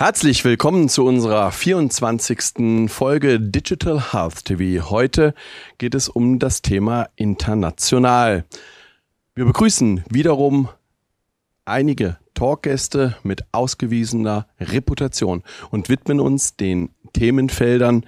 Herzlich willkommen zu unserer 24. Folge Digital Health TV. Heute geht es um das Thema international. Wir begrüßen wiederum einige Talkgäste mit ausgewiesener Reputation und widmen uns den Themenfeldern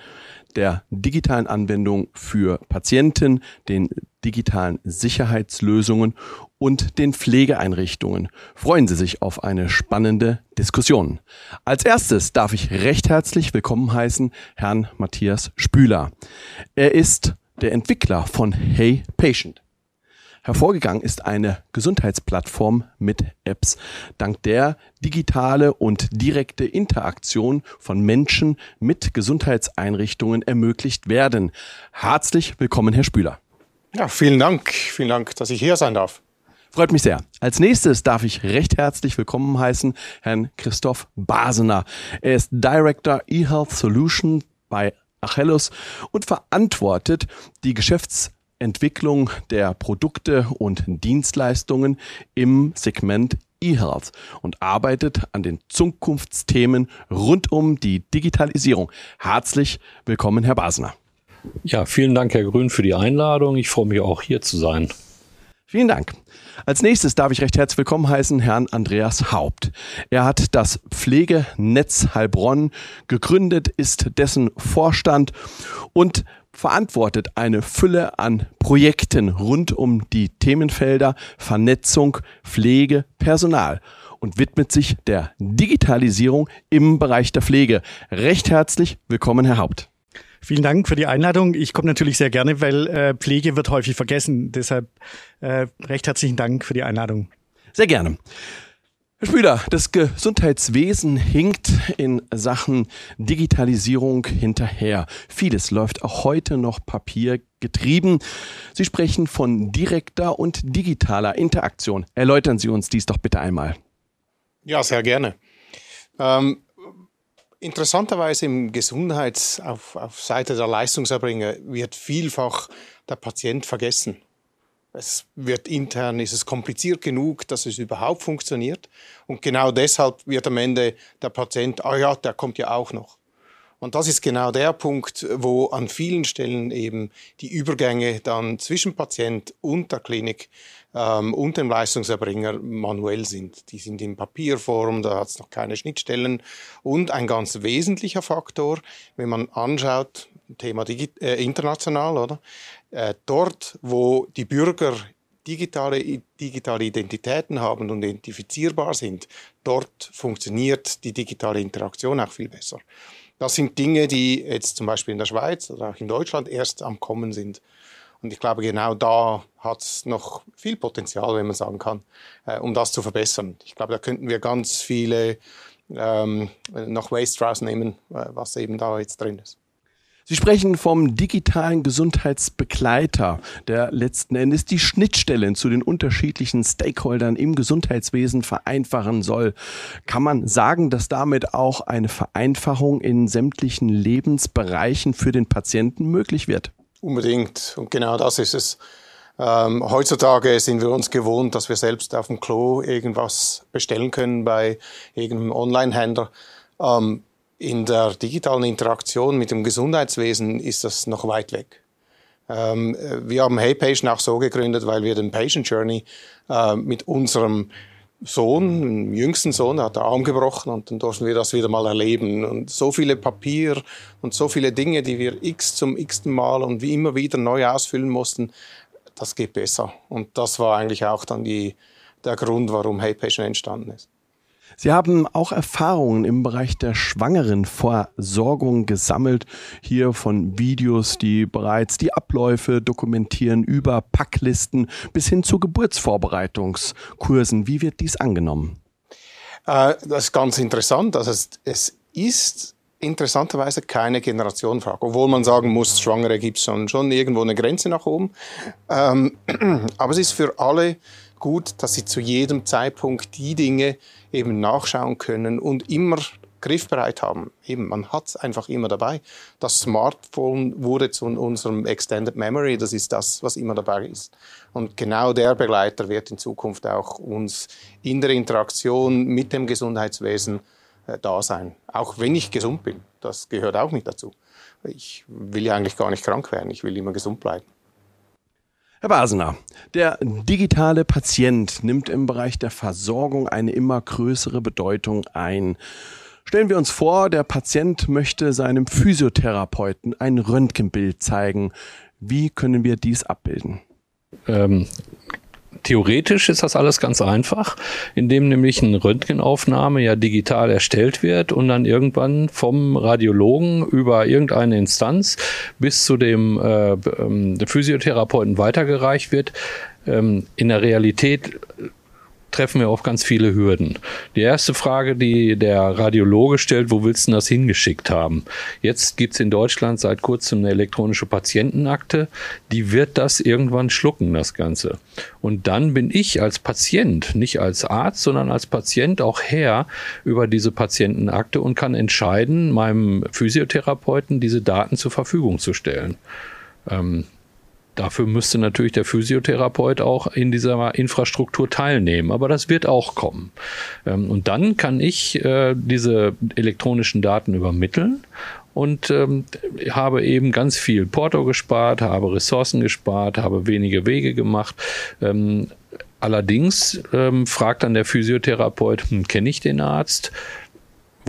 der digitalen Anwendung für Patienten, den digitalen Sicherheitslösungen und den Pflegeeinrichtungen. Freuen Sie sich auf eine spannende Diskussion. Als erstes darf ich recht herzlich willkommen heißen Herrn Matthias Spüler. Er ist der Entwickler von Hey Patient. Hervorgegangen ist eine Gesundheitsplattform mit Apps, dank der digitale und direkte Interaktion von Menschen mit Gesundheitseinrichtungen ermöglicht werden. Herzlich willkommen, Herr Spüler. Ja, vielen Dank. Vielen Dank, dass ich hier sein darf. Freut mich sehr. Als nächstes darf ich recht herzlich willkommen heißen Herrn Christoph Basener. Er ist Director eHealth Solution bei Achellus und verantwortet die Geschäfts Entwicklung der Produkte und Dienstleistungen im Segment eHealth und arbeitet an den Zukunftsthemen rund um die Digitalisierung. Herzlich willkommen, Herr Basner. Ja, vielen Dank, Herr Grün, für die Einladung. Ich freue mich auch hier zu sein. Vielen Dank. Als nächstes darf ich recht herzlich willkommen heißen Herrn Andreas Haupt. Er hat das Pflegenetz Heilbronn gegründet, ist dessen Vorstand und verantwortet eine Fülle an Projekten rund um die Themenfelder Vernetzung, Pflege, Personal und widmet sich der Digitalisierung im Bereich der Pflege. Recht herzlich willkommen, Herr Haupt. Vielen Dank für die Einladung. Ich komme natürlich sehr gerne, weil äh, Pflege wird häufig vergessen. Deshalb äh, recht herzlichen Dank für die Einladung. Sehr gerne. Herr Spüler, das Gesundheitswesen hinkt in Sachen Digitalisierung hinterher. Vieles läuft auch heute noch papiergetrieben. Sie sprechen von direkter und digitaler Interaktion. Erläutern Sie uns dies doch bitte einmal. Ja, sehr gerne. Ähm, interessanterweise im Gesundheits, auf, auf Seite der Leistungserbringer wird vielfach der Patient vergessen. Es wird intern, ist es kompliziert genug, dass es überhaupt funktioniert. Und genau deshalb wird am Ende der Patient, ah ja, der kommt ja auch noch. Und das ist genau der Punkt, wo an vielen Stellen eben die Übergänge dann zwischen Patient und der Klinik ähm, und dem Leistungserbringer manuell sind. Die sind in Papierform, da hat es noch keine Schnittstellen. Und ein ganz wesentlicher Faktor, wenn man anschaut, Thema Digi äh, international, oder? Äh, dort, wo die Bürger digitale, digitale Identitäten haben und identifizierbar sind, dort funktioniert die digitale Interaktion auch viel besser. Das sind Dinge, die jetzt zum Beispiel in der Schweiz oder auch in Deutschland erst am Kommen sind. Und ich glaube, genau da hat es noch viel Potenzial, wenn man sagen kann, äh, um das zu verbessern. Ich glaube, da könnten wir ganz viele ähm, noch Waste rausnehmen, äh, was eben da jetzt drin ist. Sie sprechen vom digitalen Gesundheitsbegleiter, der letzten Endes die Schnittstellen zu den unterschiedlichen Stakeholdern im Gesundheitswesen vereinfachen soll. Kann man sagen, dass damit auch eine Vereinfachung in sämtlichen Lebensbereichen für den Patienten möglich wird? Unbedingt. Und genau das ist es. Ähm, heutzutage sind wir uns gewohnt, dass wir selbst auf dem Klo irgendwas bestellen können bei irgendeinem Online-Händler. Ähm, in der digitalen Interaktion mit dem Gesundheitswesen ist das noch weit weg. Ähm, wir haben HeyPatient auch so gegründet, weil wir den Patient Journey äh, mit unserem Sohn, dem jüngsten Sohn, der hat den Arm gebrochen und dann durften wir das wieder mal erleben. Und so viele Papier und so viele Dinge, die wir x zum x-ten Mal und wie immer wieder neu ausfüllen mussten, das geht besser. Und das war eigentlich auch dann die, der Grund, warum HeyPatient entstanden ist. Sie haben auch Erfahrungen im Bereich der Schwangerenversorgung gesammelt, hier von Videos, die bereits die Abläufe dokumentieren, über Packlisten bis hin zu Geburtsvorbereitungskursen. Wie wird dies angenommen? Äh, das ist ganz interessant. Also es, ist interessanterweise keine Generationenfrage, obwohl man sagen muss, Schwangere gibt es schon, schon irgendwo eine Grenze nach oben. Ähm, aber es ist für alle gut, dass sie zu jedem Zeitpunkt die Dinge eben nachschauen können und immer griffbereit haben. Eben, man hat es einfach immer dabei. Das Smartphone wurde zu unserem Extended Memory, das ist das, was immer dabei ist. Und genau der Begleiter wird in Zukunft auch uns in der Interaktion mit dem Gesundheitswesen äh, da sein. Auch wenn ich gesund bin. Das gehört auch nicht dazu. Ich will ja eigentlich gar nicht krank werden. Ich will immer gesund bleiben. Herr Basener, der digitale Patient nimmt im Bereich der Versorgung eine immer größere Bedeutung ein. Stellen wir uns vor, der Patient möchte seinem Physiotherapeuten ein Röntgenbild zeigen. Wie können wir dies abbilden? Ähm, Theoretisch ist das alles ganz einfach, indem nämlich eine Röntgenaufnahme ja digital erstellt wird und dann irgendwann vom Radiologen über irgendeine Instanz bis zu dem äh, ähm, Physiotherapeuten weitergereicht wird. Ähm, in der Realität treffen wir auf ganz viele Hürden. Die erste Frage, die der Radiologe stellt, wo willst du das hingeschickt haben? Jetzt gibt's in Deutschland seit kurzem eine elektronische Patientenakte, die wird das irgendwann schlucken, das Ganze. Und dann bin ich als Patient, nicht als Arzt, sondern als Patient auch Herr über diese Patientenakte und kann entscheiden, meinem Physiotherapeuten diese Daten zur Verfügung zu stellen. Ähm, Dafür müsste natürlich der Physiotherapeut auch in dieser Infrastruktur teilnehmen, aber das wird auch kommen. Ähm, und dann kann ich äh, diese elektronischen Daten übermitteln und ähm, habe eben ganz viel Porto gespart, habe Ressourcen gespart, habe wenige Wege gemacht. Ähm, allerdings ähm, fragt dann der Physiotherapeut, hm, kenne ich den Arzt?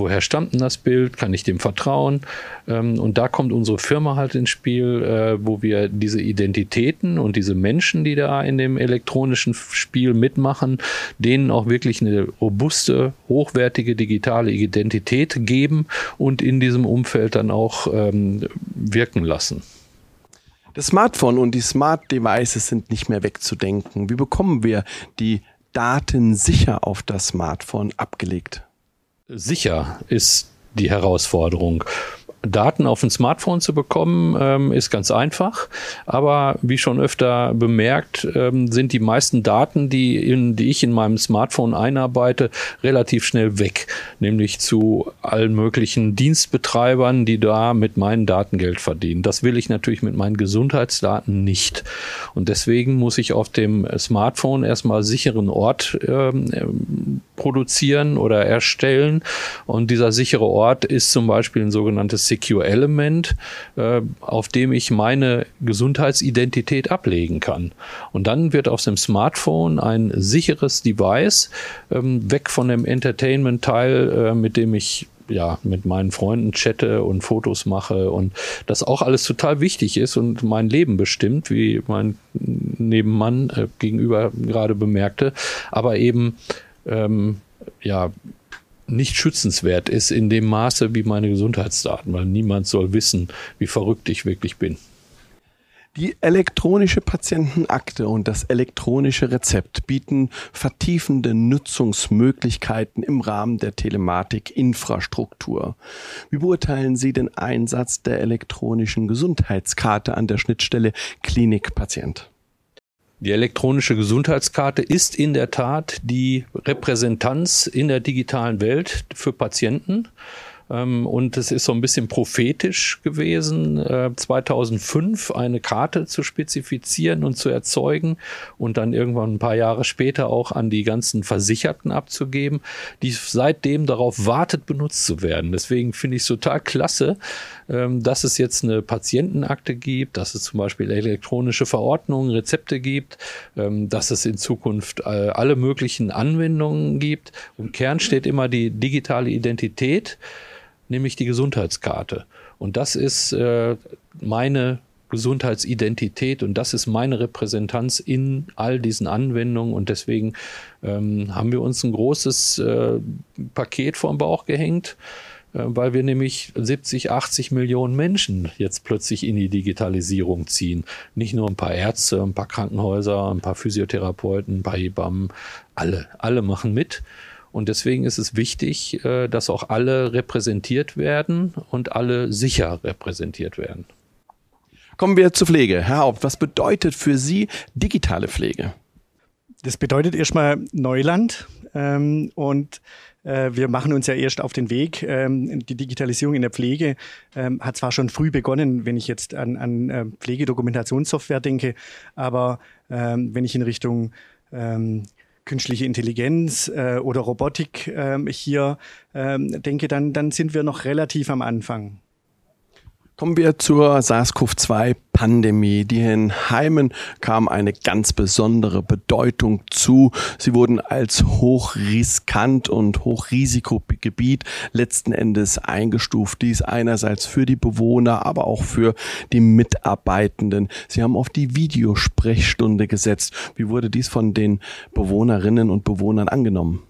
Woher stammt denn das Bild, kann ich dem vertrauen? Ähm, und da kommt unsere Firma halt ins Spiel, äh, wo wir diese Identitäten und diese Menschen, die da in dem elektronischen Spiel mitmachen, denen auch wirklich eine robuste, hochwertige digitale Identität geben und in diesem Umfeld dann auch ähm, wirken lassen. Das Smartphone und die Smart Devices sind nicht mehr wegzudenken. Wie bekommen wir die Daten sicher auf das Smartphone abgelegt? Sicher ist die Herausforderung. Daten auf ein Smartphone zu bekommen, ähm, ist ganz einfach. Aber wie schon öfter bemerkt, ähm, sind die meisten Daten, die, in, die ich in meinem Smartphone einarbeite, relativ schnell weg. Nämlich zu allen möglichen Dienstbetreibern, die da mit meinen Daten Geld verdienen. Das will ich natürlich mit meinen Gesundheitsdaten nicht. Und deswegen muss ich auf dem Smartphone erstmal sicheren Ort ähm, produzieren oder erstellen. Und dieser sichere Ort ist zum Beispiel ein sogenanntes Secure Element, äh, auf dem ich meine Gesundheitsidentität ablegen kann. Und dann wird auf dem Smartphone ein sicheres Device, ähm, weg von dem Entertainment-Teil, äh, mit dem ich ja, mit meinen Freunden chatte und Fotos mache und das auch alles total wichtig ist und mein Leben bestimmt, wie mein Nebenmann äh, gegenüber gerade bemerkte, aber eben ähm, ja nicht schützenswert ist in dem Maße wie meine Gesundheitsdaten, weil niemand soll wissen, wie verrückt ich wirklich bin. Die elektronische Patientenakte und das elektronische Rezept bieten vertiefende Nutzungsmöglichkeiten im Rahmen der Telematikinfrastruktur. Wie beurteilen Sie den Einsatz der elektronischen Gesundheitskarte an der Schnittstelle Klinik-Patient? Die elektronische Gesundheitskarte ist in der Tat die Repräsentanz in der digitalen Welt für Patienten. Ähm, und es ist so ein bisschen prophetisch gewesen, 2005 äh, eine Karte zu spezifizieren und zu erzeugen und dann irgendwann ein paar Jahre später auch an die ganzen Versicherten abzugeben, die seitdem darauf wartet, benutzt zu werden. Deswegen finde ich es total klasse, ähm, dass es jetzt eine Patientenakte gibt, dass es zum Beispiel elektronische Verordnungen, Rezepte gibt, ähm, dass es in Zukunft äh, alle möglichen Anwendungen gibt. Im Kern steht immer die digitale Identität nämlich die Gesundheitskarte. Und das ist äh, meine Gesundheitsidentität und das ist meine Repräsentanz in all diesen Anwendungen und deswegen ähm, haben wir uns ein großes äh, Paket vor den Bauch gehängt, äh, weil wir nämlich 70, 80 Millionen Menschen jetzt plötzlich in die Digitalisierung ziehen. Nicht nur ein paar Ärzte, ein paar Krankenhäuser, ein paar Physiotherapeuten, ein paar Hebammen, alle, alle machen mit. Und deswegen ist es wichtig, äh, dass auch alle repräsentiert werden und alle sicher repräsentiert werden. Kommen wir zur Pflege. Herr Haupt, was bedeutet für Sie digitale Pflege? Das bedeutet erstmal Neuland ähm, und äh, wir machen uns ja erst auf den Weg. Ähm, die Digitalisierung in der Pflege ähm, hat zwar schon früh begonnen, wenn ich jetzt an, an äh, Pflegedokumentationssoftware denke, aber ähm, wenn ich in Richtung ähm, künstliche Intelligenz äh, oder Robotik äh, hier ähm, denke, dann, dann sind wir noch relativ am Anfang. Kommen wir zur SARS-CoV-2-Pandemie. Die in Heimen kam eine ganz besondere Bedeutung zu. Sie wurden als hochriskant und Hochrisikogebiet letzten Endes eingestuft. Dies einerseits für die Bewohner, aber auch für die Mitarbeitenden. Sie haben auf die Videosprechstunde gesetzt. Wie wurde dies von den Bewohnerinnen und Bewohnern angenommen?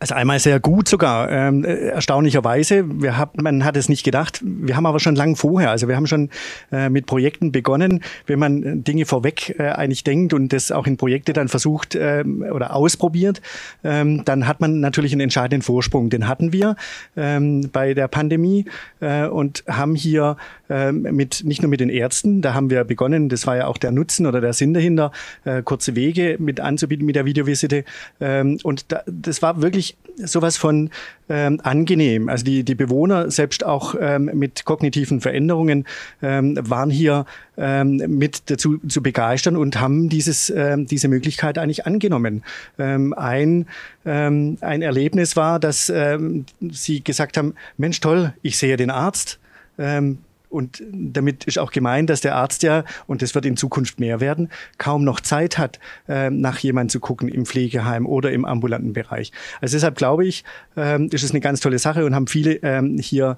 Also einmal sehr gut sogar, ähm, erstaunlicherweise. Wir hab, man hat es nicht gedacht. Wir haben aber schon lang vorher, also wir haben schon äh, mit Projekten begonnen. Wenn man Dinge vorweg äh, eigentlich denkt und das auch in Projekte dann versucht ähm, oder ausprobiert, ähm, dann hat man natürlich einen entscheidenden Vorsprung. Den hatten wir ähm, bei der Pandemie äh, und haben hier ähm, mit nicht nur mit den Ärzten, da haben wir begonnen, das war ja auch der Nutzen oder der Sinn dahinter, äh, kurze Wege mit anzubieten mit der Videovisite. Ähm, und da, das war wirklich sowas von ähm, angenehm. Also die, die Bewohner, selbst auch ähm, mit kognitiven Veränderungen, ähm, waren hier ähm, mit dazu zu begeistern und haben dieses, ähm, diese Möglichkeit eigentlich angenommen. Ähm, ein, ähm, ein Erlebnis war, dass ähm, sie gesagt haben, Mensch, toll, ich sehe den Arzt. Ähm, und damit ist auch gemeint, dass der Arzt ja, und das wird in Zukunft mehr werden, kaum noch Zeit hat, ähm, nach jemandem zu gucken im Pflegeheim oder im ambulanten Bereich. Also deshalb glaube ich, ähm, ist es eine ganz tolle Sache und haben viele ähm, hier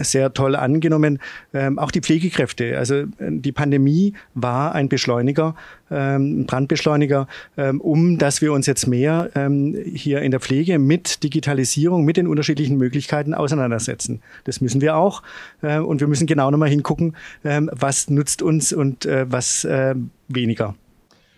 sehr toll angenommen. Auch die Pflegekräfte. Also äh, die Pandemie war ein Beschleuniger ähm, Brandbeschleuniger, um dass wir uns jetzt mehr hier in der Pflege mit Digitalisierung, mit den unterschiedlichen Möglichkeiten auseinandersetzen. Das müssen wir auch. Äh, und wir müssen genau nochmal hingucken, ähm, was nutzt uns und äh, was äh, weniger.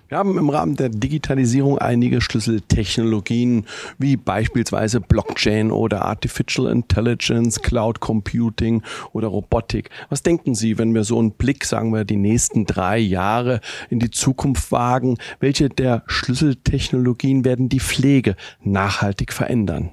Wir haben im Rahmen der Digitalisierung einige Schlüsseltechnologien wie beispielsweise Blockchain oder Artificial Intelligence, Cloud Computing oder Robotik. Was denken Sie, wenn wir so einen Blick, sagen wir, die nächsten drei Jahre in die Zukunft wagen? Welche der Schlüsseltechnologien werden die Pflege nachhaltig verändern?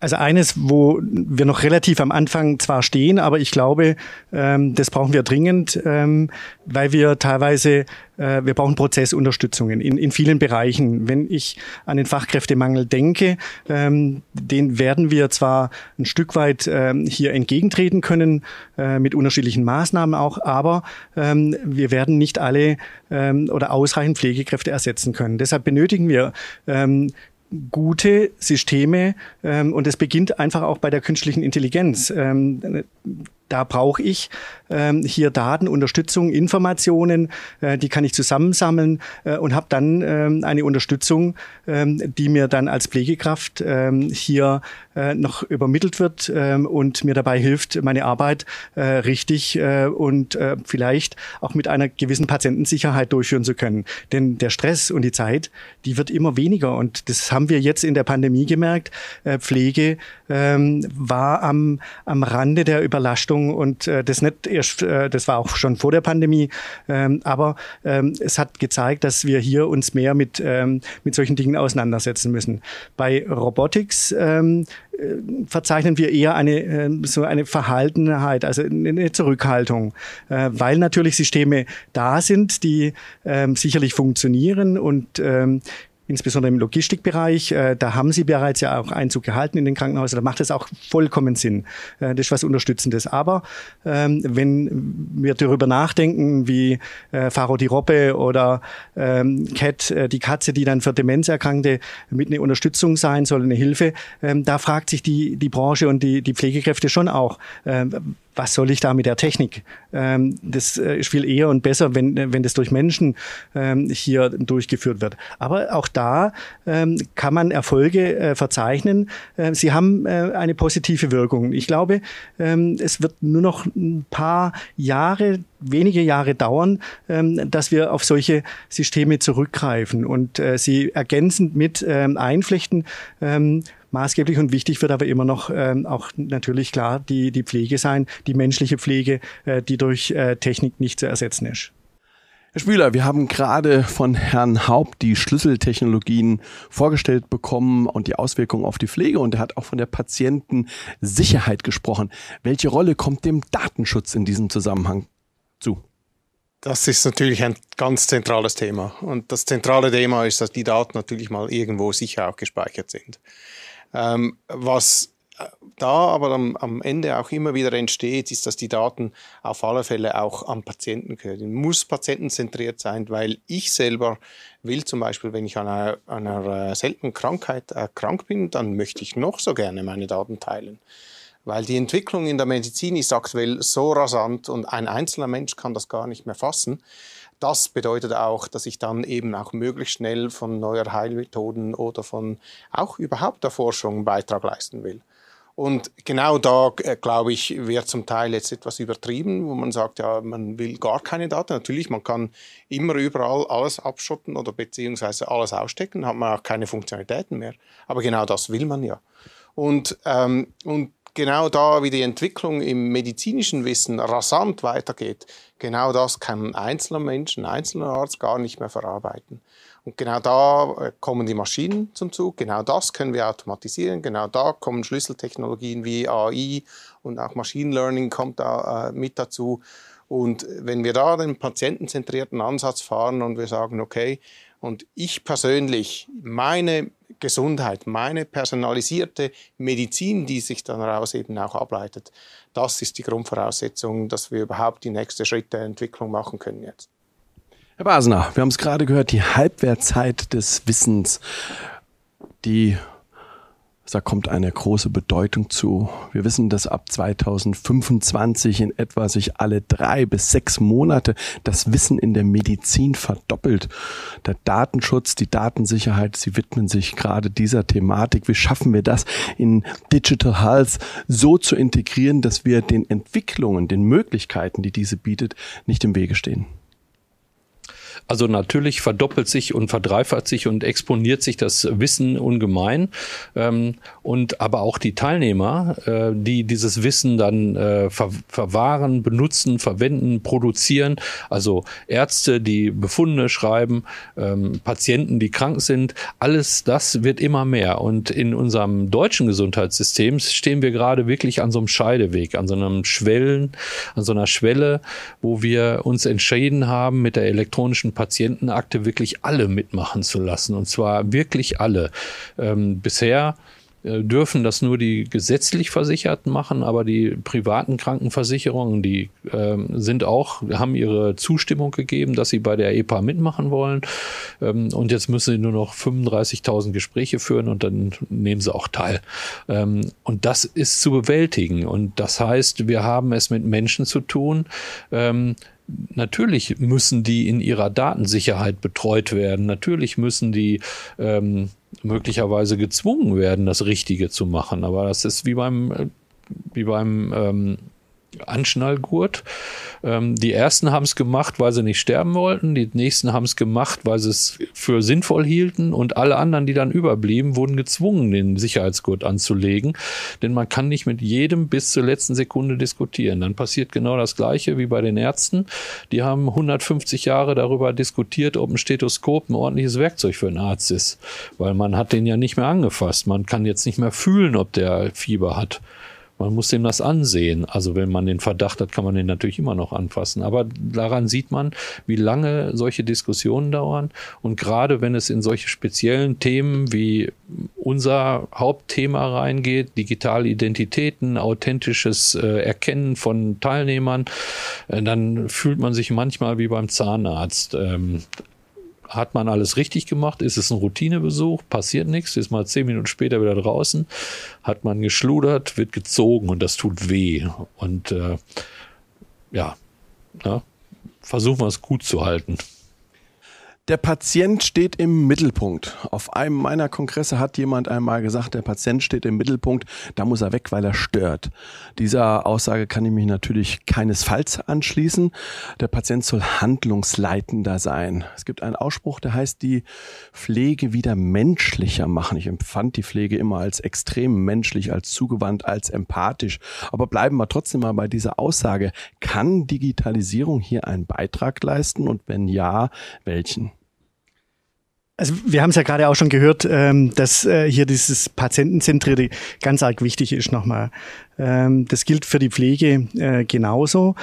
Also eines, wo wir noch relativ am Anfang zwar stehen, aber ich glaube, ähm, das brauchen wir dringend, ähm, weil wir teilweise, äh, wir brauchen Prozessunterstützungen in, in vielen Bereichen. Wenn ich an den Fachkräftemangel denke, ähm, den werden wir zwar ein Stück weit ähm, hier entgegentreten können, äh, mit unterschiedlichen Maßnahmen auch, aber ähm, wir werden nicht alle ähm, oder ausreichend Pflegekräfte ersetzen können. Deshalb benötigen wir ähm, gute Systeme ähm, und es beginnt einfach auch bei der künstlichen Intelligenz. Ähm, da brauche ich ähm, hier Daten, Unterstützung, Informationen, äh, die kann ich zusammensammeln äh, und habe dann ähm, eine Unterstützung, ähm, die mir dann als Pflegekraft ähm, hier äh, noch übermittelt wird ähm, und mir dabei hilft, meine Arbeit äh, richtig äh, und äh, vielleicht auch mit einer gewissen Patientensicherheit durchführen zu können. Denn der Stress und die Zeit, die wird immer weniger und das haben wir jetzt in der Pandemie gemerkt. Äh, Pflege ähm, war am, am Rande der Überlastung und äh, das nicht erst, äh, das war auch schon vor der Pandemie, ähm, aber ähm, es hat gezeigt, dass wir hier uns mehr mit, ähm, mit solchen Dingen auseinandersetzen müssen. Bei Robotics ähm, äh, verzeichnen wir eher eine äh, so eine Verhaltenheit, also eine Zurückhaltung, äh, weil natürlich Systeme da sind, die ähm, sicherlich funktionieren und ähm, insbesondere im Logistikbereich. Äh, da haben Sie bereits ja auch Einzug gehalten in den Krankenhäusern. Da macht es auch vollkommen Sinn. Äh, das ist was Unterstützendes. Aber ähm, wenn wir darüber nachdenken, wie äh, Faro die Robbe oder ähm, Cat, äh, die Katze, die dann für Demenzerkrankte mit einer Unterstützung sein soll, eine Hilfe, ähm, da fragt sich die, die Branche und die, die Pflegekräfte schon auch, ähm, was soll ich da mit der Technik? Ähm, das äh, ist viel eher und besser, wenn, wenn das durch Menschen ähm, hier durchgeführt wird. Aber auch da ähm, kann man Erfolge äh, verzeichnen. Äh, sie haben äh, eine positive Wirkung. Ich glaube, ähm, es wird nur noch ein paar Jahre wenige Jahre dauern, ähm, dass wir auf solche Systeme zurückgreifen und äh, sie ergänzend mit ähm, einflechten. Ähm, maßgeblich und wichtig wird aber immer noch ähm, auch natürlich klar die, die Pflege sein, die menschliche Pflege, äh, die durch äh, Technik nicht zu ersetzen ist. Herr Spüler, wir haben gerade von Herrn Haupt die Schlüsseltechnologien vorgestellt bekommen und die Auswirkungen auf die Pflege und er hat auch von der Patientensicherheit gesprochen. Welche Rolle kommt dem Datenschutz in diesem Zusammenhang zu? Das ist natürlich ein ganz zentrales Thema. Und das zentrale Thema ist, dass die Daten natürlich mal irgendwo sicher auch gespeichert sind. Ähm, was da aber am, am, Ende auch immer wieder entsteht, ist, dass die Daten auf alle Fälle auch am Patienten gehören. Muss patientenzentriert sein, weil ich selber will zum Beispiel, wenn ich an einer, einer äh, seltenen Krankheit äh, krank bin, dann möchte ich noch so gerne meine Daten teilen. Weil die Entwicklung in der Medizin ist aktuell so rasant und ein einzelner Mensch kann das gar nicht mehr fassen. Das bedeutet auch, dass ich dann eben auch möglichst schnell von neuer Heilmethoden oder von auch überhaupt der Forschung einen Beitrag leisten will. Und genau da, äh, glaube ich, wird zum Teil jetzt etwas übertrieben, wo man sagt, ja, man will gar keine Daten. Natürlich, man kann immer überall alles abschotten oder beziehungsweise alles ausstecken, hat man auch keine Funktionalitäten mehr. Aber genau das will man ja. Und, ähm, und genau da, wie die Entwicklung im medizinischen Wissen rasant weitergeht, genau das kann ein einzelner Mensch, ein einzelner Arzt gar nicht mehr verarbeiten. Und genau da äh, kommen die Maschinen zum Zug, genau das können wir automatisieren, genau da kommen Schlüsseltechnologien wie AI und auch Machine Learning kommt da äh, mit dazu. Und wenn wir da den patientenzentrierten Ansatz fahren und wir sagen, okay, und ich persönlich, meine Gesundheit, meine personalisierte Medizin, die sich dann daraus eben auch ableitet, das ist die Grundvoraussetzung, dass wir überhaupt die nächste Schritte der Entwicklung machen können jetzt. Herr Basner, wir haben es gerade gehört, die Halbwertzeit des Wissens, die da kommt eine große Bedeutung zu. Wir wissen, dass ab 2025 in etwa sich alle drei bis sechs Monate das Wissen in der Medizin verdoppelt. Der Datenschutz, die Datensicherheit, sie widmen sich gerade dieser Thematik. Wie schaffen wir das in Digital Health so zu integrieren, dass wir den Entwicklungen, den Möglichkeiten, die diese bietet, nicht im Wege stehen? Also natürlich verdoppelt sich und verdreifacht sich und exponiert sich das Wissen ungemein. Ähm, und aber auch die Teilnehmer, äh, die dieses Wissen dann äh, ver verwahren, benutzen, verwenden, produzieren. Also Ärzte, die Befunde schreiben, ähm, Patienten, die krank sind. Alles das wird immer mehr. Und in unserem deutschen Gesundheitssystem stehen wir gerade wirklich an so einem Scheideweg, an so einem Schwellen, an so einer Schwelle, wo wir uns entschieden haben, mit der elektronischen Patientenakte wirklich alle mitmachen zu lassen. Und zwar wirklich alle. Ähm, bisher äh, dürfen das nur die gesetzlich Versicherten machen, aber die privaten Krankenversicherungen, die ähm, sind auch, haben ihre Zustimmung gegeben, dass sie bei der EPA mitmachen wollen. Ähm, und jetzt müssen sie nur noch 35.000 Gespräche führen und dann nehmen sie auch teil. Ähm, und das ist zu bewältigen. Und das heißt, wir haben es mit Menschen zu tun, ähm, natürlich müssen die in ihrer Datensicherheit betreut werden. Natürlich müssen die ähm, möglicherweise gezwungen werden, das Richtige zu machen. Aber das ist wie beim, äh, wie beim ähm, Anschnallgurt. Ähm, die ersten haben es gemacht, weil sie nicht sterben wollten. Die nächsten haben es gemacht, weil sie es für sinnvoll hielten. Und alle anderen, die dann überblieben, wurden gezwungen, den Sicherheitsgurt anzulegen. Denn man kann nicht mit jedem bis zur letzten Sekunde diskutieren. Dann passiert genau das Gleiche wie bei den Ärzten. Die haben 150 Jahre darüber diskutiert, ob ein Stethoskop ein ordentliches Werkzeug für einen Arzt ist. Weil man hat den ja nicht mehr angefasst. Man kann jetzt nicht mehr fühlen, ob der Fieber hat. Man muss dem das ansehen. Also wenn man den Verdacht hat, kann man den natürlich immer noch anfassen. Aber daran sieht man, wie lange solche Diskussionen dauern. Und gerade wenn es in solche speziellen Themen wie unser Hauptthema reingeht, digitale Identitäten, authentisches äh, Erkennen von Teilnehmern, äh, dann fühlt man sich manchmal wie beim Zahnarzt. Hat man alles richtig gemacht? Ist es ein Routinebesuch? Passiert nichts? Ist mal zehn Minuten später wieder draußen? Hat man geschludert? Wird gezogen und das tut weh. Und äh, ja, ja, versuchen wir es gut zu halten. Der Patient steht im Mittelpunkt. Auf einem meiner Kongresse hat jemand einmal gesagt, der Patient steht im Mittelpunkt, da muss er weg, weil er stört. Dieser Aussage kann ich mich natürlich keinesfalls anschließen. Der Patient soll handlungsleitender sein. Es gibt einen Ausspruch, der heißt, die Pflege wieder menschlicher machen. Ich empfand die Pflege immer als extrem menschlich, als zugewandt, als empathisch. Aber bleiben wir trotzdem mal bei dieser Aussage. Kann Digitalisierung hier einen Beitrag leisten? Und wenn ja, welchen? Also wir haben es ja gerade auch schon gehört, ähm, dass äh, hier dieses Patientenzentrierte ganz arg wichtig ist nochmal. Ähm, das gilt für die Pflege äh, genauso.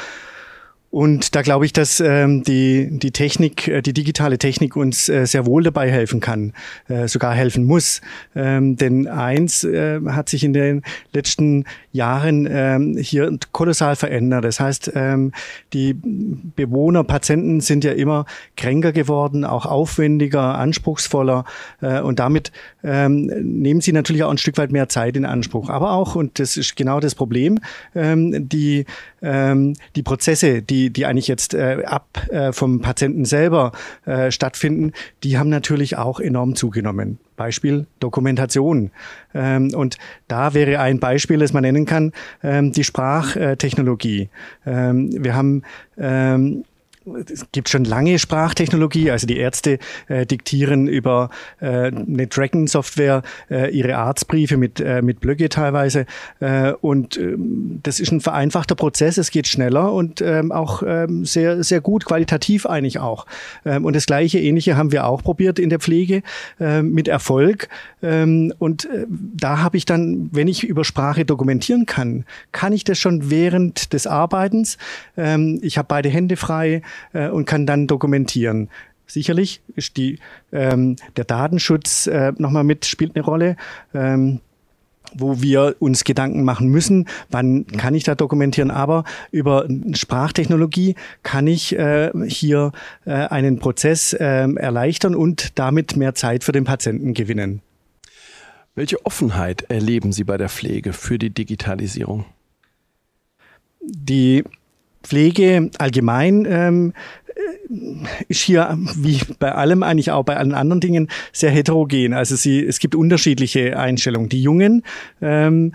Und da glaube ich, dass ähm, die, die Technik, äh, die digitale Technik uns äh, sehr wohl dabei helfen kann, äh, sogar helfen muss. Ähm, denn eins äh, hat sich in den letzten Jahren ähm, hier kolossal verändert. Das heißt, ähm, die Bewohner, Patienten sind ja immer kränker geworden, auch aufwendiger, anspruchsvoller. Äh, und damit ähm, nehmen sie natürlich auch ein Stück weit mehr Zeit in Anspruch. Aber auch, und das ist genau das Problem, ähm, die, ähm, die Prozesse, die die, eigentlich jetzt äh, ab äh, vom Patienten selber äh, stattfinden, die haben natürlich auch enorm zugenommen. Beispiel Dokumentation. Ähm, und da wäre ein Beispiel, das man nennen kann, ähm, die Sprachtechnologie. Ähm, wir haben ähm, es gibt schon lange Sprachtechnologie, also die Ärzte äh, diktieren über äh, eine Dragon-Software äh, ihre Arztbriefe mit, äh, mit Blöcke teilweise. Äh, und äh, das ist ein vereinfachter Prozess, es geht schneller und ähm, auch ähm, sehr, sehr gut, qualitativ eigentlich auch. Ähm, und das gleiche, ähnliche haben wir auch probiert in der Pflege äh, mit Erfolg. Ähm, und äh, da habe ich dann, wenn ich über Sprache dokumentieren kann, kann ich das schon während des Arbeitens. Ähm, ich habe beide Hände frei äh, und kann dann dokumentieren. Sicherlich ist die, ähm, der Datenschutz äh, nochmal mit, spielt eine Rolle. Ähm, wo wir uns Gedanken machen müssen, wann kann ich da dokumentieren. Aber über Sprachtechnologie kann ich äh, hier äh, einen Prozess äh, erleichtern und damit mehr Zeit für den Patienten gewinnen. Welche Offenheit erleben Sie bei der Pflege für die Digitalisierung? Die Pflege allgemein ähm, ist hier, wie bei allem eigentlich auch bei allen anderen Dingen, sehr heterogen. Also sie, es gibt unterschiedliche Einstellungen. Die Jungen ähm,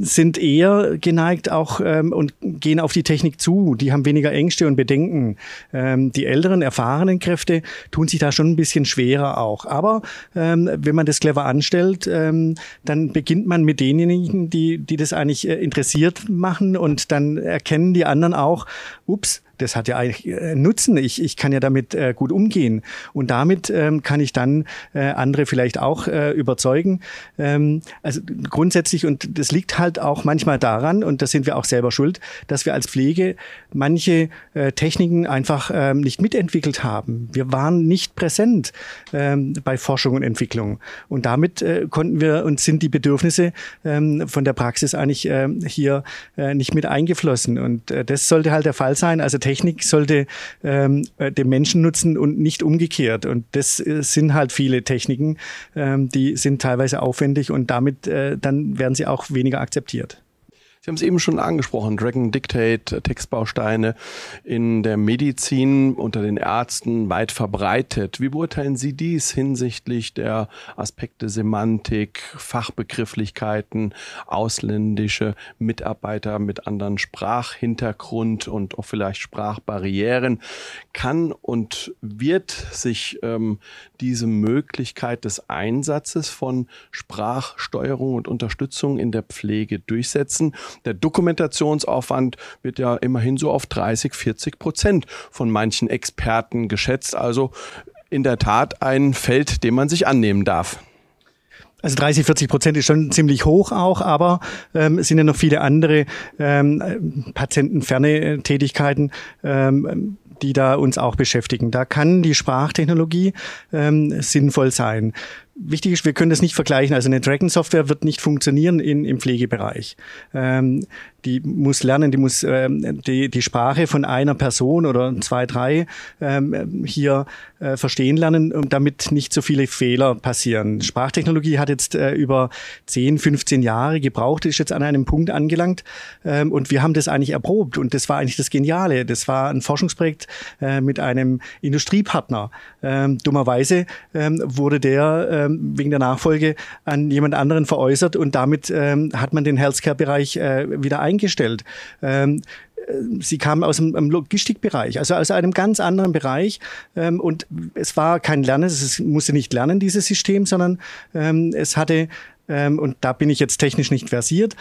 sind eher geneigt auch ähm, und gehen auf die Technik zu. Die haben weniger Ängste und Bedenken. Ähm, die älteren, erfahrenen Kräfte tun sich da schon ein bisschen schwerer auch. Aber ähm, wenn man das clever anstellt, ähm, dann beginnt man mit denjenigen, die, die das eigentlich äh, interessiert machen und dann erkennen die anderen auch, ups, das hat ja eigentlich äh, Nutzen. Ich, ich kann ja damit äh, gut umgehen. Und damit ähm, kann ich dann äh, andere vielleicht auch äh, überzeugen. Ähm, also grundsätzlich, und das liegt halt auch manchmal daran, und da sind wir auch selber schuld, dass wir als Pflege manche äh, Techniken einfach ähm, nicht mitentwickelt haben. Wir waren nicht präsent ähm, bei Forschung und Entwicklung. Und damit äh, konnten wir und sind die Bedürfnisse ähm, von der Praxis eigentlich äh, hier äh, nicht mit eingeflossen. Und äh, das sollte halt der Fall sein. Also Technik sollte ähm, äh, dem Menschen nutzen und nicht umgekehrt. Und das äh, sind halt viele Techniken, ähm, die sind teilweise aufwendig und damit äh, dann werden sie auch weniger akzeptiert. Sie haben es eben schon angesprochen, Dragon Dictate, Textbausteine in der Medizin unter den Ärzten weit verbreitet. Wie beurteilen Sie dies hinsichtlich der Aspekte Semantik, Fachbegrifflichkeiten, ausländische Mitarbeiter mit anderen Sprachhintergrund und auch vielleicht Sprachbarrieren? Kann und wird sich ähm, diese Möglichkeit des Einsatzes von Sprachsteuerung und Unterstützung in der Pflege durchsetzen? Der Dokumentationsaufwand wird ja immerhin so auf 30, 40 Prozent von manchen Experten geschätzt. Also in der Tat ein Feld, dem man sich annehmen darf. Also 30, 40 Prozent ist schon ziemlich hoch auch, aber ähm, es sind ja noch viele andere ähm, patientenferne Tätigkeiten, ähm, die da uns auch beschäftigen. Da kann die Sprachtechnologie ähm, sinnvoll sein wichtig ist, wir können das nicht vergleichen. Also eine Dragon-Software wird nicht funktionieren in, im Pflegebereich. Ähm, die muss lernen, die muss ähm, die, die Sprache von einer Person oder zwei, drei ähm, hier äh, verstehen lernen, damit nicht so viele Fehler passieren. Sprachtechnologie hat jetzt äh, über 10, 15 Jahre gebraucht, ist jetzt an einem Punkt angelangt ähm, und wir haben das eigentlich erprobt und das war eigentlich das Geniale. Das war ein Forschungsprojekt äh, mit einem Industriepartner. Ähm, dummerweise ähm, wurde der ähm, ähm, wegen der Nachfolge an jemand anderen veräußert und damit ähm, hat man den Healthcare-Bereich äh, wieder eingestellt. Ähm, äh, sie kamen aus dem, Logistikbereich, also aus einem ganz anderen Bereich. Ähm, und es war kein Lernen, es musste nicht lernen, dieses System, sondern ähm, es hatte ähm, und da bin ich jetzt technisch nicht versiert,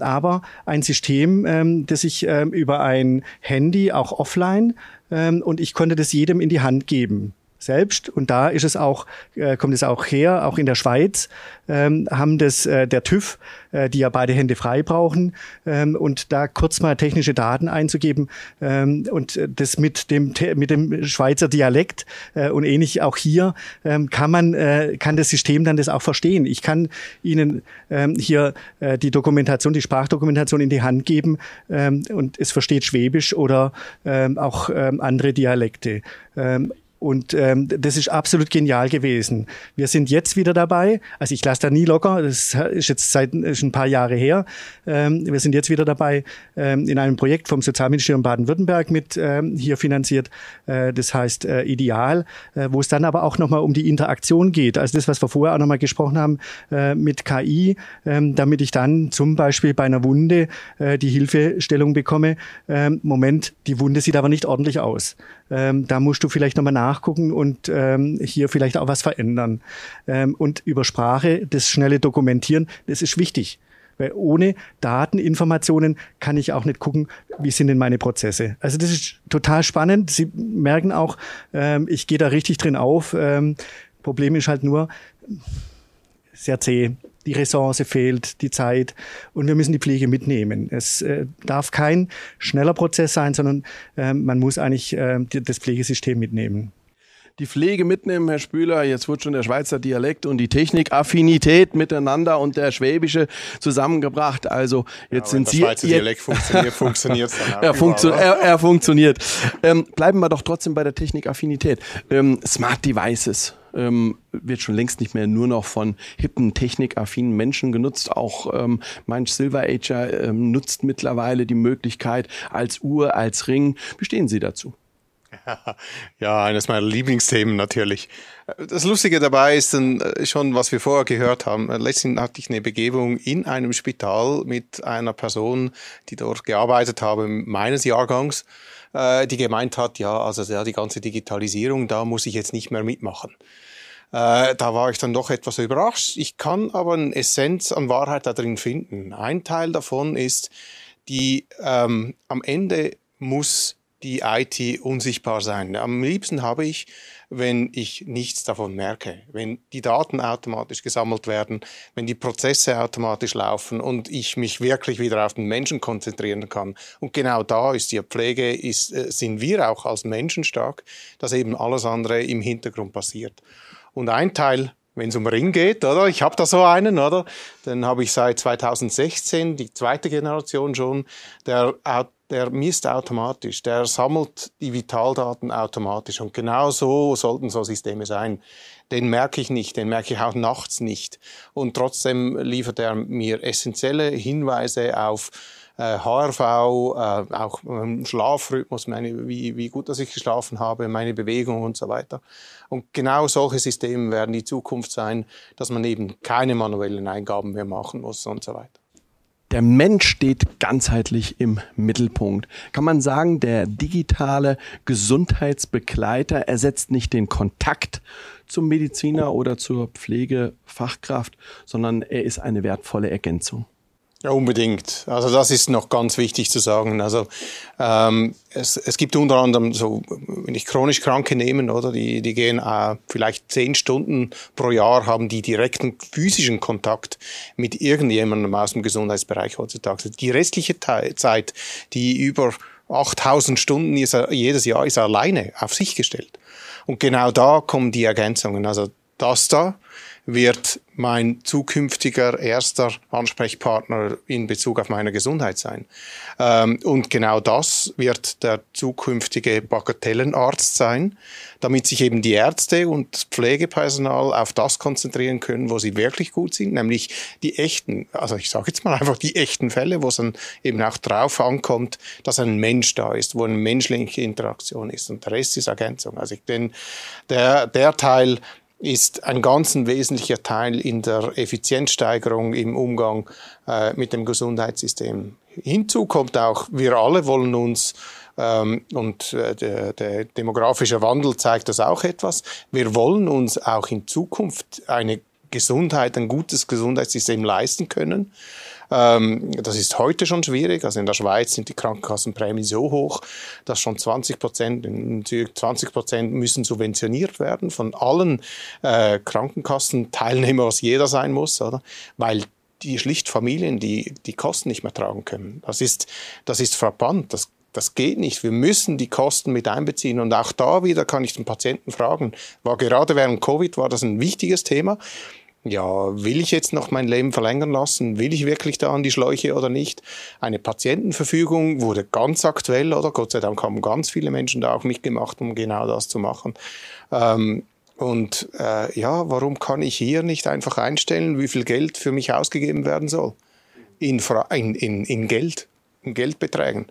aber ein System, das ich über ein Handy, auch offline, und ich konnte das jedem in die Hand geben. Selbst und da ist es auch, äh, kommt es auch her, auch in der Schweiz ähm, haben das äh, der TÜV, äh, die ja beide Hände frei brauchen ähm, und da kurz mal technische Daten einzugeben ähm, und das mit dem mit dem Schweizer Dialekt äh, und ähnlich auch hier ähm, kann man äh, kann das System dann das auch verstehen. Ich kann Ihnen ähm, hier äh, die Dokumentation, die Sprachdokumentation in die Hand geben ähm, und es versteht Schwäbisch oder ähm, auch ähm, andere Dialekte. Ähm, und ähm, das ist absolut genial gewesen. Wir sind jetzt wieder dabei. Also ich lasse da nie locker. Das ist jetzt seit ist ein paar Jahre her. Ähm, wir sind jetzt wieder dabei ähm, in einem Projekt vom Sozialministerium Baden-Württemberg mit ähm, hier finanziert. Äh, das heißt äh, Ideal, äh, wo es dann aber auch nochmal um die Interaktion geht. Also das, was wir vorher auch nochmal gesprochen haben äh, mit KI, ähm, damit ich dann zum Beispiel bei einer Wunde äh, die Hilfestellung bekomme. Ähm, Moment, die Wunde sieht aber nicht ordentlich aus. Ähm, da musst du vielleicht nochmal nachgucken und ähm, hier vielleicht auch was verändern. Ähm, und über Sprache, das schnelle Dokumentieren, das ist wichtig. Weil ohne Dateninformationen kann ich auch nicht gucken, wie sind denn meine Prozesse. Also das ist total spannend. Sie merken auch, ähm, ich gehe da richtig drin auf. Ähm, Problem ist halt nur, sehr zäh die Ressource fehlt, die Zeit und wir müssen die Pflege mitnehmen. Es äh, darf kein schneller Prozess sein, sondern äh, man muss eigentlich äh, das Pflegesystem mitnehmen die Pflege mitnehmen, Herr Spüler. Jetzt wird schon der Schweizer Dialekt und die Technikaffinität miteinander und der Schwäbische zusammengebracht. Also jetzt ja, sind Sie. Der Schweizer Dialekt funktioniert, funktioniert er, funktio er, er, funktioniert. Ähm, bleiben wir doch trotzdem bei der Technikaffinität. Ähm, Smart Devices ähm, wird schon längst nicht mehr nur noch von hippen, technikaffinen Menschen genutzt. Auch ähm, manch Silver Ager ähm, nutzt mittlerweile die Möglichkeit als Uhr, als Ring. Wie stehen Sie dazu? Ja, eines meiner Lieblingsthemen natürlich. Das Lustige dabei ist dann äh, schon, was wir vorher gehört haben. Letztens hatte ich eine Begebung in einem Spital mit einer Person, die dort gearbeitet habe, meines Jahrgangs, äh, die gemeint hat, ja, also ja, die ganze Digitalisierung, da muss ich jetzt nicht mehr mitmachen. Äh, da war ich dann doch etwas überrascht. Ich kann aber eine Essenz an Wahrheit da drin finden. Ein Teil davon ist, die ähm, am Ende muss die IT unsichtbar sein. Am liebsten habe ich, wenn ich nichts davon merke, wenn die Daten automatisch gesammelt werden, wenn die Prozesse automatisch laufen und ich mich wirklich wieder auf den Menschen konzentrieren kann. Und genau da ist die Pflege, ist, äh, sind wir auch als Menschen stark, dass eben alles andere im Hintergrund passiert. Und ein Teil wenn es um Ring geht, oder? Ich habe da so einen, oder? Den habe ich seit 2016, die zweite Generation schon. Der, der misst automatisch, der sammelt die Vitaldaten automatisch. Und genau so sollten so Systeme sein. Den merke ich nicht, den merke ich auch nachts nicht. Und trotzdem liefert er mir essentielle Hinweise auf HRV, äh, äh, auch ähm, Schlafrhythmus, meine, wie, wie gut dass ich geschlafen habe, meine Bewegung und so weiter. Und genau solche Systeme werden die Zukunft sein, dass man eben keine manuellen Eingaben mehr machen muss und so weiter. Der Mensch steht ganzheitlich im Mittelpunkt. Kann man sagen, der digitale Gesundheitsbegleiter ersetzt nicht den Kontakt zum Mediziner oder zur Pflegefachkraft, sondern er ist eine wertvolle Ergänzung. Ja, unbedingt. Also das ist noch ganz wichtig zu sagen. Also ähm, es, es gibt unter anderem so, wenn ich chronisch Kranke nehme, oder die, die gehen äh, vielleicht zehn Stunden pro Jahr, haben die direkten physischen Kontakt mit irgendjemandem aus dem Gesundheitsbereich heutzutage. Die restliche Zeit, die über 8000 Stunden ist er, jedes Jahr ist er alleine auf sich gestellt. Und genau da kommen die Ergänzungen. Also das da wird mein zukünftiger erster Ansprechpartner in Bezug auf meine Gesundheit sein. Ähm, und genau das wird der zukünftige Bagatellenarzt sein, damit sich eben die Ärzte und Pflegepersonal auf das konzentrieren können, wo sie wirklich gut sind, nämlich die echten, also ich sage jetzt mal einfach die echten Fälle, wo es dann eben auch drauf ankommt, dass ein Mensch da ist, wo eine menschliche Interaktion ist. Und der Rest ist Ergänzung. Also ich denke, der, der Teil, ist ein ganz wesentlicher Teil in der Effizienzsteigerung im Umgang äh, mit dem Gesundheitssystem. Hinzu kommt auch, wir alle wollen uns ähm, und äh, der, der demografische Wandel zeigt das auch etwas. Wir wollen uns auch in Zukunft eine Gesundheit, ein gutes Gesundheitssystem leisten können. Ähm, das ist heute schon schwierig. Also in der Schweiz sind die Krankenkassenprämien so hoch, dass schon 20 Prozent, 20 Prozent müssen subventioniert werden von allen äh, Krankenkassenteilnehmern, was jeder sein muss, oder? Weil die schlicht Familien, die die Kosten nicht mehr tragen können. Das ist, das ist frappant. Das das geht nicht. Wir müssen die Kosten mit einbeziehen. Und auch da wieder kann ich den Patienten fragen, war gerade während Covid, war das ein wichtiges Thema ja, will ich jetzt noch mein Leben verlängern lassen? Will ich wirklich da an die Schläuche oder nicht? Eine Patientenverfügung wurde ganz aktuell, oder? Gott sei Dank haben ganz viele Menschen da auch mitgemacht, um genau das zu machen. Ähm, und äh, ja, warum kann ich hier nicht einfach einstellen, wie viel Geld für mich ausgegeben werden soll? In, in, in, in Geld, in Geldbeträgen.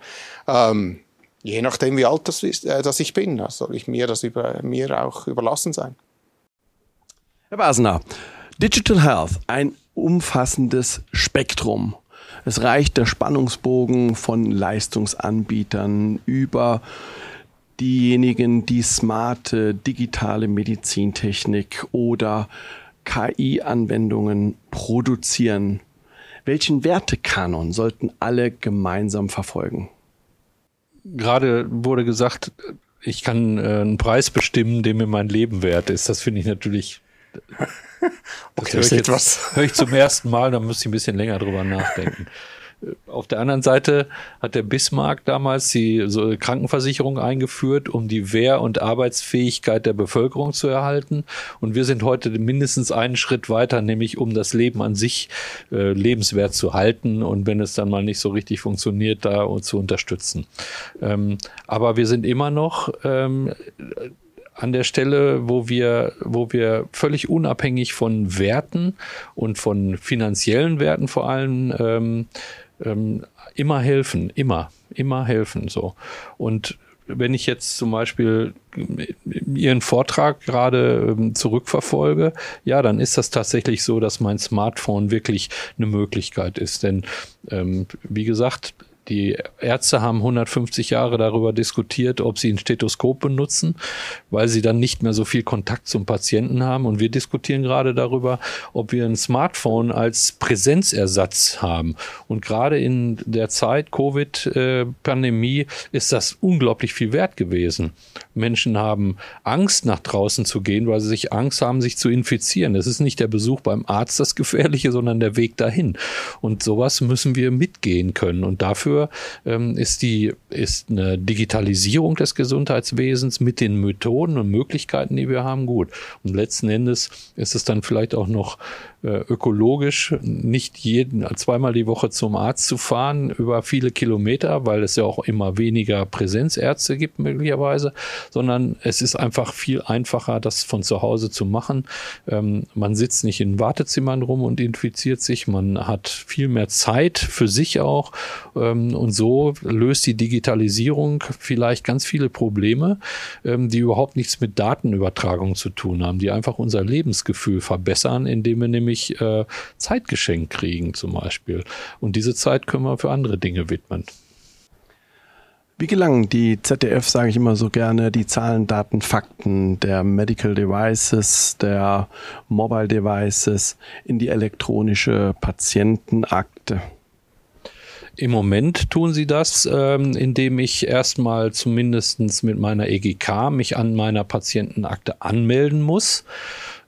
Ähm, je nachdem, wie alt das ist, äh, dass ich bin, soll ich mir das über, mir auch überlassen sein. Herr Basner, Digital Health, ein umfassendes Spektrum. Es reicht der Spannungsbogen von Leistungsanbietern über diejenigen, die smarte digitale Medizintechnik oder KI-Anwendungen produzieren. Welchen Wertekanon sollten alle gemeinsam verfolgen? Gerade wurde gesagt, ich kann äh, einen Preis bestimmen, der mir mein Leben wert ist. Das finde ich natürlich okay, das höre ich, jetzt, höre ich zum ersten Mal, da muss ich ein bisschen länger drüber nachdenken. Auf der anderen Seite hat der Bismarck damals die so Krankenversicherung eingeführt, um die Wehr- und Arbeitsfähigkeit der Bevölkerung zu erhalten. Und wir sind heute mindestens einen Schritt weiter, nämlich um das Leben an sich äh, lebenswert zu halten und wenn es dann mal nicht so richtig funktioniert, da zu unterstützen. Ähm, aber wir sind immer noch ähm, an der Stelle, wo wir, wo wir völlig unabhängig von Werten und von finanziellen Werten vor allem ähm, ähm, immer helfen, immer, immer helfen so. Und wenn ich jetzt zum Beispiel Ihren Vortrag gerade ähm, zurückverfolge, ja, dann ist das tatsächlich so, dass mein Smartphone wirklich eine Möglichkeit ist. Denn ähm, wie gesagt, die Ärzte haben 150 Jahre darüber diskutiert, ob sie ein Stethoskop benutzen, weil sie dann nicht mehr so viel Kontakt zum Patienten haben. Und wir diskutieren gerade darüber, ob wir ein Smartphone als Präsenzersatz haben. Und gerade in der Zeit Covid-Pandemie ist das unglaublich viel wert gewesen. Menschen haben Angst, nach draußen zu gehen, weil sie sich Angst haben, sich zu infizieren. Das ist nicht der Besuch beim Arzt das Gefährliche, sondern der Weg dahin. Und sowas müssen wir mitgehen können. Und dafür dafür ähm, ist die ist eine Digitalisierung des Gesundheitswesens mit den Methoden und Möglichkeiten, die wir haben, gut. Und letzten Endes ist es dann vielleicht auch noch ökologisch, nicht jeden zweimal die Woche zum Arzt zu fahren über viele Kilometer, weil es ja auch immer weniger Präsenzärzte gibt möglicherweise, sondern es ist einfach viel einfacher, das von zu Hause zu machen. Ähm, man sitzt nicht in Wartezimmern rum und infiziert sich, man hat viel mehr Zeit für sich auch ähm, und so löst die Digitalisierung vielleicht ganz viele Probleme, ähm, die überhaupt nichts mit Datenübertragung zu tun haben, die einfach unser Lebensgefühl verbessern, indem wir nämlich nämlich äh, Zeit geschenkt kriegen zum Beispiel. Und diese Zeit können wir für andere Dinge widmen. Wie gelangen die ZDF, sage ich immer so gerne, die Zahlen, Daten, Fakten der Medical Devices, der Mobile Devices in die elektronische Patientenakte? Im Moment tun sie das, ähm, indem ich erstmal zumindest mit meiner EGK mich an meiner Patientenakte anmelden muss.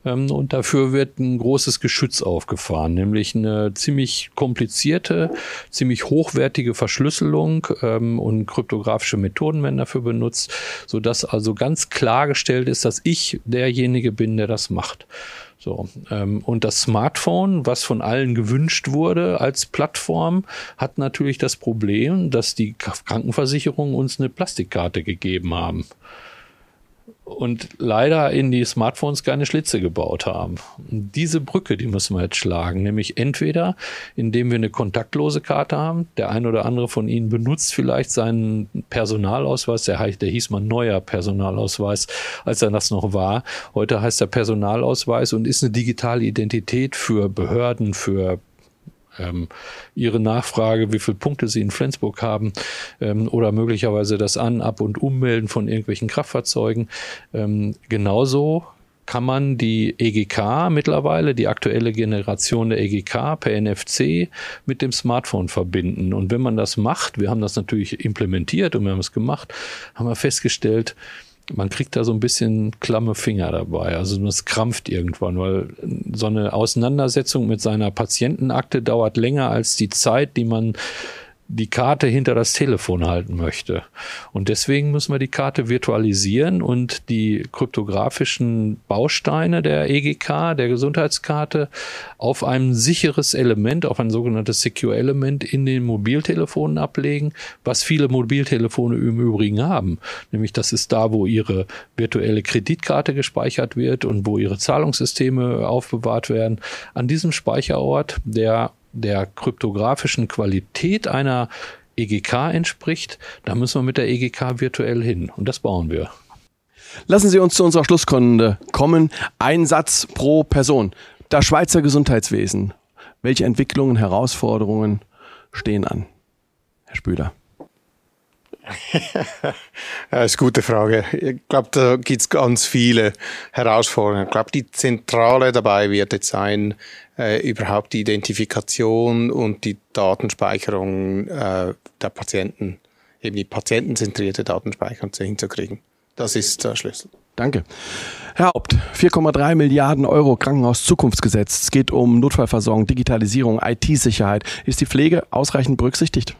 Ähm, und dafür wird ein großes Geschütz aufgefahren, nämlich eine ziemlich komplizierte, ziemlich hochwertige Verschlüsselung ähm, und kryptografische Methoden werden dafür benutzt, sodass also ganz klargestellt ist, dass ich derjenige bin, der das macht. So, ähm, und das Smartphone, was von allen gewünscht wurde als Plattform, hat natürlich das Problem, dass die Krankenversicherungen uns eine Plastikkarte gegeben haben und leider in die Smartphones keine Schlitze gebaut haben. Diese Brücke, die müssen wir jetzt schlagen, nämlich entweder indem wir eine kontaktlose Karte haben, der ein oder andere von Ihnen benutzt vielleicht seinen Personalausweis, der, der hieß mal neuer Personalausweis, als er das noch war. Heute heißt er Personalausweis und ist eine digitale Identität für Behörden, für ähm, Ihre Nachfrage, wie viele Punkte Sie in Flensburg haben ähm, oder möglicherweise das An-, Ab- und Ummelden von irgendwelchen Kraftfahrzeugen. Ähm, genauso kann man die EGK mittlerweile, die aktuelle Generation der EGK per NFC mit dem Smartphone verbinden. Und wenn man das macht, wir haben das natürlich implementiert und wir haben es gemacht, haben wir festgestellt, man kriegt da so ein bisschen klamme Finger dabei. Also es krampft irgendwann, weil so eine Auseinandersetzung mit seiner Patientenakte dauert länger als die Zeit, die man die Karte hinter das Telefon halten möchte. Und deswegen müssen wir die Karte virtualisieren und die kryptografischen Bausteine der EGK, der Gesundheitskarte, auf ein sicheres Element, auf ein sogenanntes Secure-Element in den Mobiltelefonen ablegen, was viele Mobiltelefone im Übrigen haben. Nämlich das ist da, wo ihre virtuelle Kreditkarte gespeichert wird und wo ihre Zahlungssysteme aufbewahrt werden. An diesem Speicherort, der der kryptografischen Qualität einer EGK entspricht, da müssen wir mit der EGK virtuell hin. Und das bauen wir. Lassen Sie uns zu unserer Schlusskunde kommen. Ein Satz pro Person. Das Schweizer Gesundheitswesen. Welche Entwicklungen, Herausforderungen stehen an? Herr Spüler. das ist eine gute Frage. Ich glaube, da gibt es ganz viele Herausforderungen. Ich glaube, die zentrale dabei wird jetzt sein, äh, überhaupt die Identifikation und die Datenspeicherung äh, der Patienten, eben die patientenzentrierte Datenspeicherung hinzukriegen. Das ist der Schlüssel. Danke. Herr Haupt, 4,3 Milliarden Euro Krankenhaus-Zukunftsgesetz. Es geht um Notfallversorgung, Digitalisierung, IT-Sicherheit. Ist die Pflege ausreichend berücksichtigt?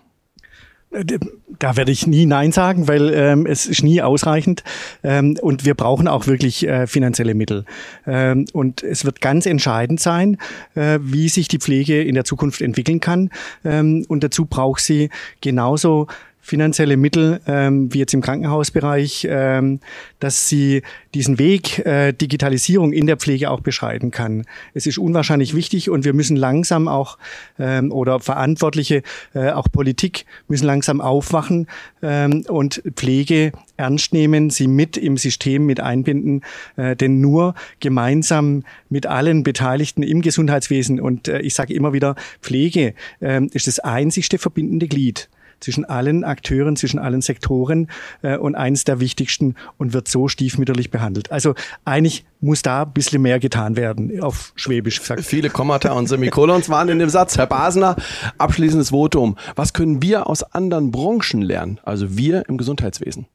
Da werde ich nie Nein sagen, weil ähm, es ist nie ausreichend ähm, und wir brauchen auch wirklich äh, finanzielle Mittel. Ähm, und es wird ganz entscheidend sein, äh, wie sich die Pflege in der Zukunft entwickeln kann. Ähm, und dazu braucht sie genauso finanzielle Mittel, ähm, wie jetzt im Krankenhausbereich, ähm, dass sie diesen Weg äh, Digitalisierung in der Pflege auch beschreiten kann. Es ist unwahrscheinlich wichtig und wir müssen langsam auch ähm, oder Verantwortliche, äh, auch Politik müssen langsam aufwachen ähm, und Pflege ernst nehmen, sie mit im System mit einbinden, äh, denn nur gemeinsam mit allen Beteiligten im Gesundheitswesen und äh, ich sage immer wieder, Pflege äh, ist das einzigste verbindende Glied zwischen allen Akteuren, zwischen allen Sektoren äh, und eines der wichtigsten und wird so stiefmütterlich behandelt. Also eigentlich muss da ein bisschen mehr getan werden, auf Schwäbisch gesagt. Viele Kommata und Semikolons waren in dem Satz. Herr Basner, abschließendes Votum. Was können wir aus anderen Branchen lernen? Also wir im Gesundheitswesen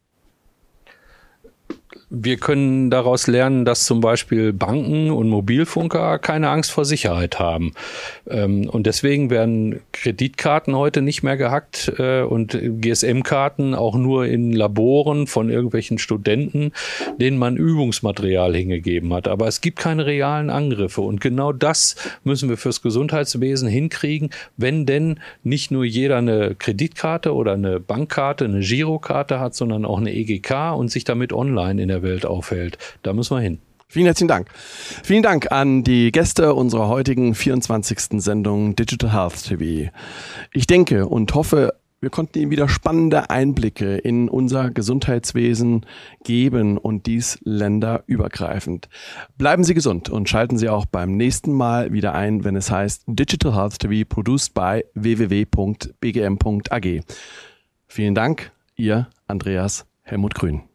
wir können daraus lernen, dass zum Beispiel Banken und Mobilfunker keine Angst vor Sicherheit haben. Ähm, und deswegen werden Kreditkarten heute nicht mehr gehackt äh, und GSM-Karten auch nur in Laboren von irgendwelchen Studenten, denen man Übungsmaterial hingegeben hat. Aber es gibt keine realen Angriffe. Und genau das müssen wir fürs Gesundheitswesen hinkriegen, wenn denn nicht nur jeder eine Kreditkarte oder eine Bankkarte, eine Girokarte hat, sondern auch eine EGK und sich damit online in der Welt aufhält. Da müssen wir hin. Vielen herzlichen Dank. Vielen Dank an die Gäste unserer heutigen 24. Sendung Digital Health TV. Ich denke und hoffe, wir konnten Ihnen wieder spannende Einblicke in unser Gesundheitswesen geben und dies länderübergreifend. Bleiben Sie gesund und schalten Sie auch beim nächsten Mal wieder ein, wenn es heißt Digital Health TV produced by www.bgm.ag. Vielen Dank, Ihr Andreas Helmut Grün.